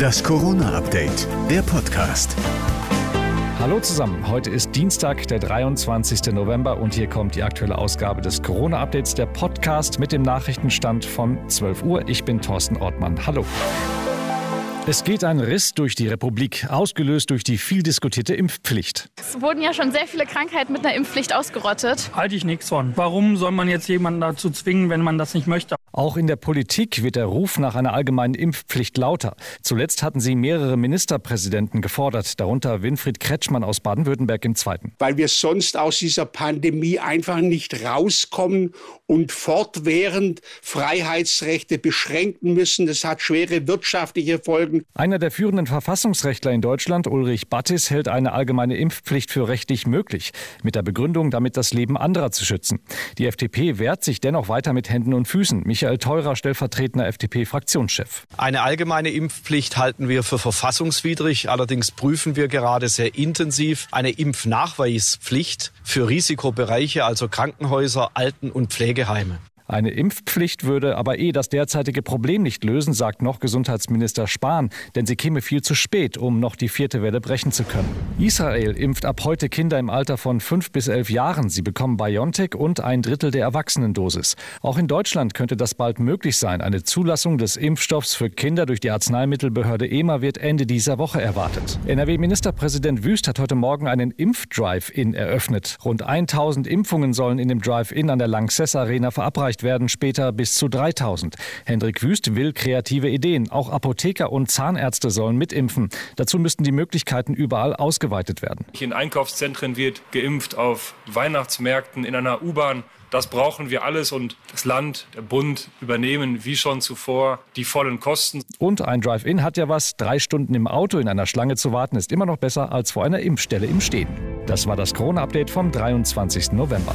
Das Corona-Update, der Podcast. Hallo zusammen, heute ist Dienstag, der 23. November und hier kommt die aktuelle Ausgabe des Corona-Updates, der Podcast mit dem Nachrichtenstand von 12 Uhr. Ich bin Thorsten Ortmann. Hallo. Es geht ein Riss durch die Republik, ausgelöst durch die viel diskutierte Impfpflicht. Es wurden ja schon sehr viele Krankheiten mit einer Impfpflicht ausgerottet. Halte ich nichts von. Warum soll man jetzt jemanden dazu zwingen, wenn man das nicht möchte? Auch in der Politik wird der Ruf nach einer allgemeinen Impfpflicht lauter. Zuletzt hatten sie mehrere Ministerpräsidenten gefordert, darunter Winfried Kretschmann aus Baden-Württemberg im Zweiten. Weil wir sonst aus dieser Pandemie einfach nicht rauskommen und fortwährend Freiheitsrechte beschränken müssen. Das hat schwere wirtschaftliche Folgen. Einer der führenden Verfassungsrechtler in Deutschland, Ulrich Battis, hält eine allgemeine Impfpflicht für rechtlich möglich, mit der Begründung, damit das Leben anderer zu schützen. Die FDP wehrt sich dennoch weiter mit Händen und Füßen. Michael Theurer, stellvertretender FDP-Fraktionschef. Eine allgemeine Impfpflicht halten wir für verfassungswidrig. Allerdings prüfen wir gerade sehr intensiv eine Impfnachweispflicht für Risikobereiche, also Krankenhäuser, Alten- und Pflegeheime. Eine Impfpflicht würde aber eh das derzeitige Problem nicht lösen, sagt noch Gesundheitsminister Spahn, denn sie käme viel zu spät, um noch die vierte Welle brechen zu können. Israel impft ab heute Kinder im Alter von fünf bis elf Jahren. Sie bekommen BioNTech und ein Drittel der Erwachsenendosis. Auch in Deutschland könnte das bald möglich sein. Eine Zulassung des Impfstoffs für Kinder durch die Arzneimittelbehörde EMA wird Ende dieser Woche erwartet. NRW-Ministerpräsident Wüst hat heute Morgen einen Impf-Drive-In eröffnet. Rund 1000 Impfungen sollen in dem Drive-In an der Lanxess Arena verabreicht Veröffentlicht werden später bis zu 3000. Hendrik Wüst will kreative Ideen. Auch Apotheker und Zahnärzte sollen mitimpfen. Dazu müssten die Möglichkeiten überall ausgeweitet werden. In Einkaufszentren wird geimpft, auf Weihnachtsmärkten, in einer U-Bahn. Das brauchen wir alles und das Land, der Bund übernehmen wie schon zuvor die vollen Kosten. Und ein Drive-In hat ja was. Drei Stunden im Auto in einer Schlange zu warten ist immer noch besser als vor einer Impfstelle im Stehen. Das war das Corona-Update vom 23. November.